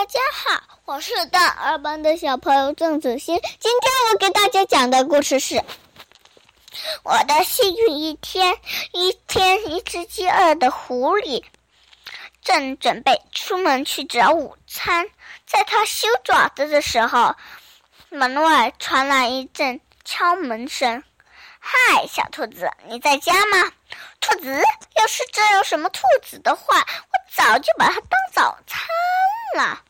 大家好，我是大二班的小朋友郑子欣。今天我给大家讲的故事是《我的幸运一天》。一天，一只饥饿的狐狸正准备出门去找午餐，在它修爪子的时候，门外传来一阵敲门声。“嗨，小兔子，你在家吗？”兔子，要是这有什么兔子的话，我早就把它当早餐了。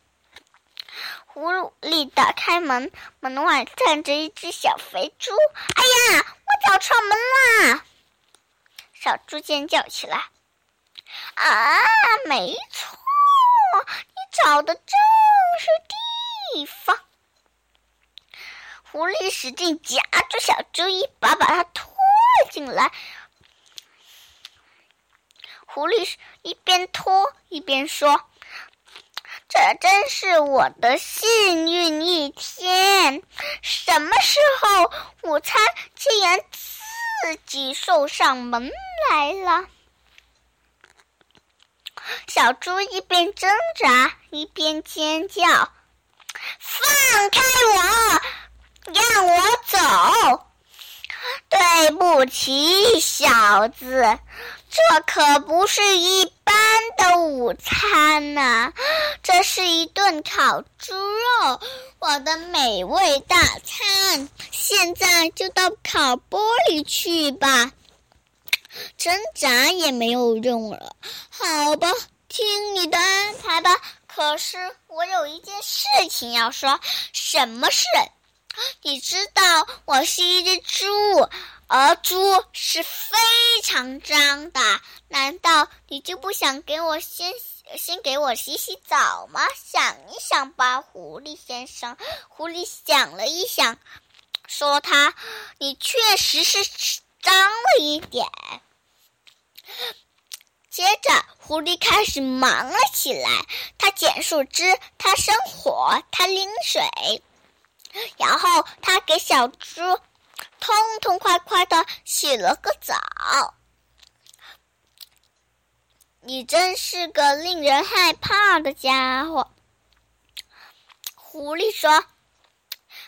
狐狸打开门，门外站着一只小肥猪。哎呀，我找错门啦！小猪尖叫起来。啊，没错，你找的正是地方。狐狸使劲夹住小猪一把，把它拖了进来。狐狸一边拖一边说：“这真是我的幸运一天！什么时候午餐竟然自己送上门来了？”小猪一边挣扎一边尖叫：“放开我，让我走！对不起，小子。”这可不是一般的午餐呐，是一顿烤猪肉，我的美味大餐。现在就到烤玻璃去吧，挣扎也没有用了。好吧，听你的安排吧。可是我有一件事情要说，什么事？你知道我是一只猪。而猪是非常脏的，难道你就不想给我先先给我洗洗澡吗？想一想吧，狐狸先生。狐狸想了一想，说：“他，你确实是脏了一点。”接着，狐狸开始忙了起来。他捡树枝，他生火，他拎水，然后他给小猪。痛痛快快的洗了个澡，你真是个令人害怕的家伙。狐狸说：“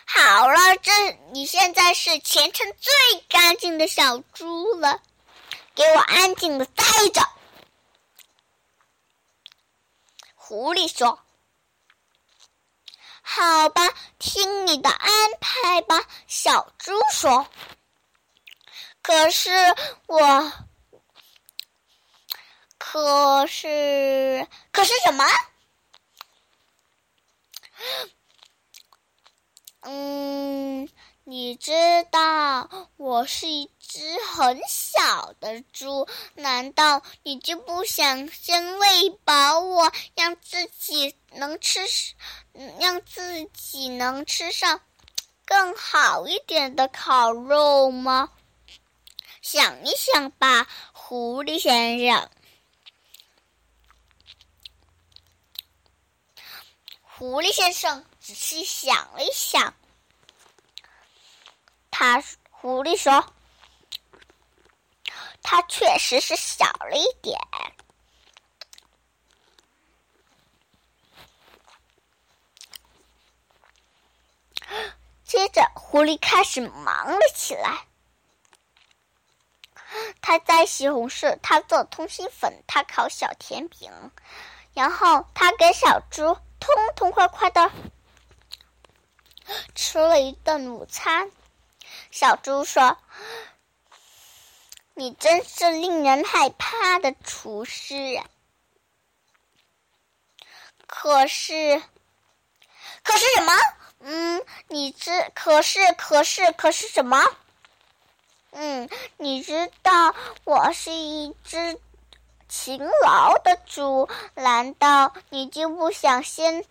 好了，这你现在是全城最干净的小猪了，给我安静的待着。”狐狸说。好吧，听你的安排吧，小猪说。可是我，可是，可是什么？嗯，你知道我是一只很小的猪，难道你就不想先喂饱我，让自己能吃？让自己能吃上更好一点的烤肉吗？想一想吧，狐狸先生。狐狸先生仔细想了一想，他狐狸说：“他确实是小了一点。”接着，狐狸开始忙了起来。他摘西红柿，他做通心粉，他烤小甜饼，然后他给小猪痛痛快快的吃了一顿午餐。小猪说：“你真是令人害怕的厨师！”可是，可是什么？嗯，你知可是可是可是什么？嗯，你知道我是一只勤劳的猪，难道你就不想先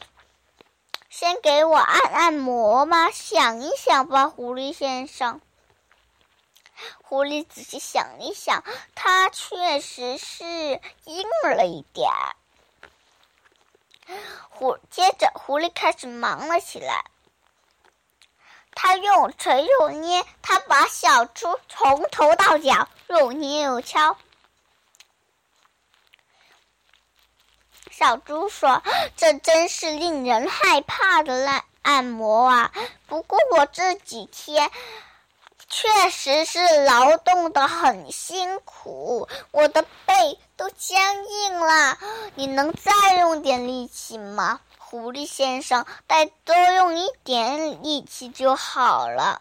先给我按按摩吗？想一想吧，狐狸先生。狐狸仔细想一想，它确实是硬了一点儿。狐接着，狐狸开始忙了起来。他用锤又捏，他把小猪从头到脚又捏又敲。小猪说：“这真是令人害怕的按按摩啊！不过我这几天确实是劳动的很辛苦，我的背都僵硬了。你能再用点力气吗？”狐狸先生，再多用一点力气就好了。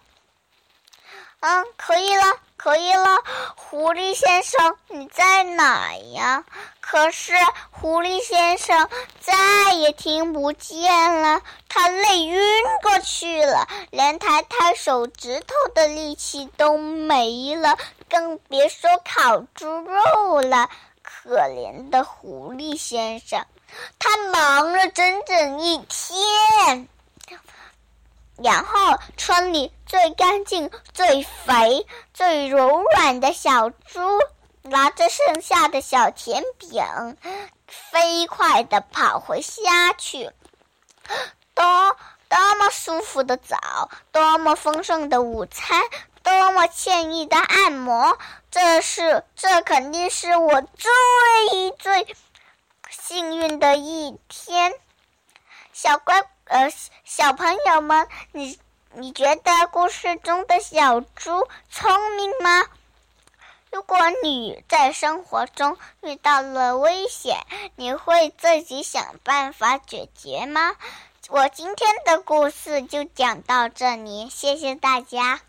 嗯，可以了，可以了。狐狸先生，你在哪呀？可是狐狸先生再也听不见了，他累晕过去了，连抬抬手指头的力气都没了，更别说烤猪肉了。可怜的狐狸先生。他忙了整整一天，然后村里最干净、最肥、最柔软的小猪拿着剩下的小甜饼，飞快地跑回家去。多多么舒服的澡，多么丰盛的午餐，多么惬意的按摩！这是，这肯定是我最最。幸运的一天，小乖呃，小朋友们，你你觉得故事中的小猪聪明吗？如果你在生活中遇到了危险，你会自己想办法解决吗？我今天的故事就讲到这里，谢谢大家。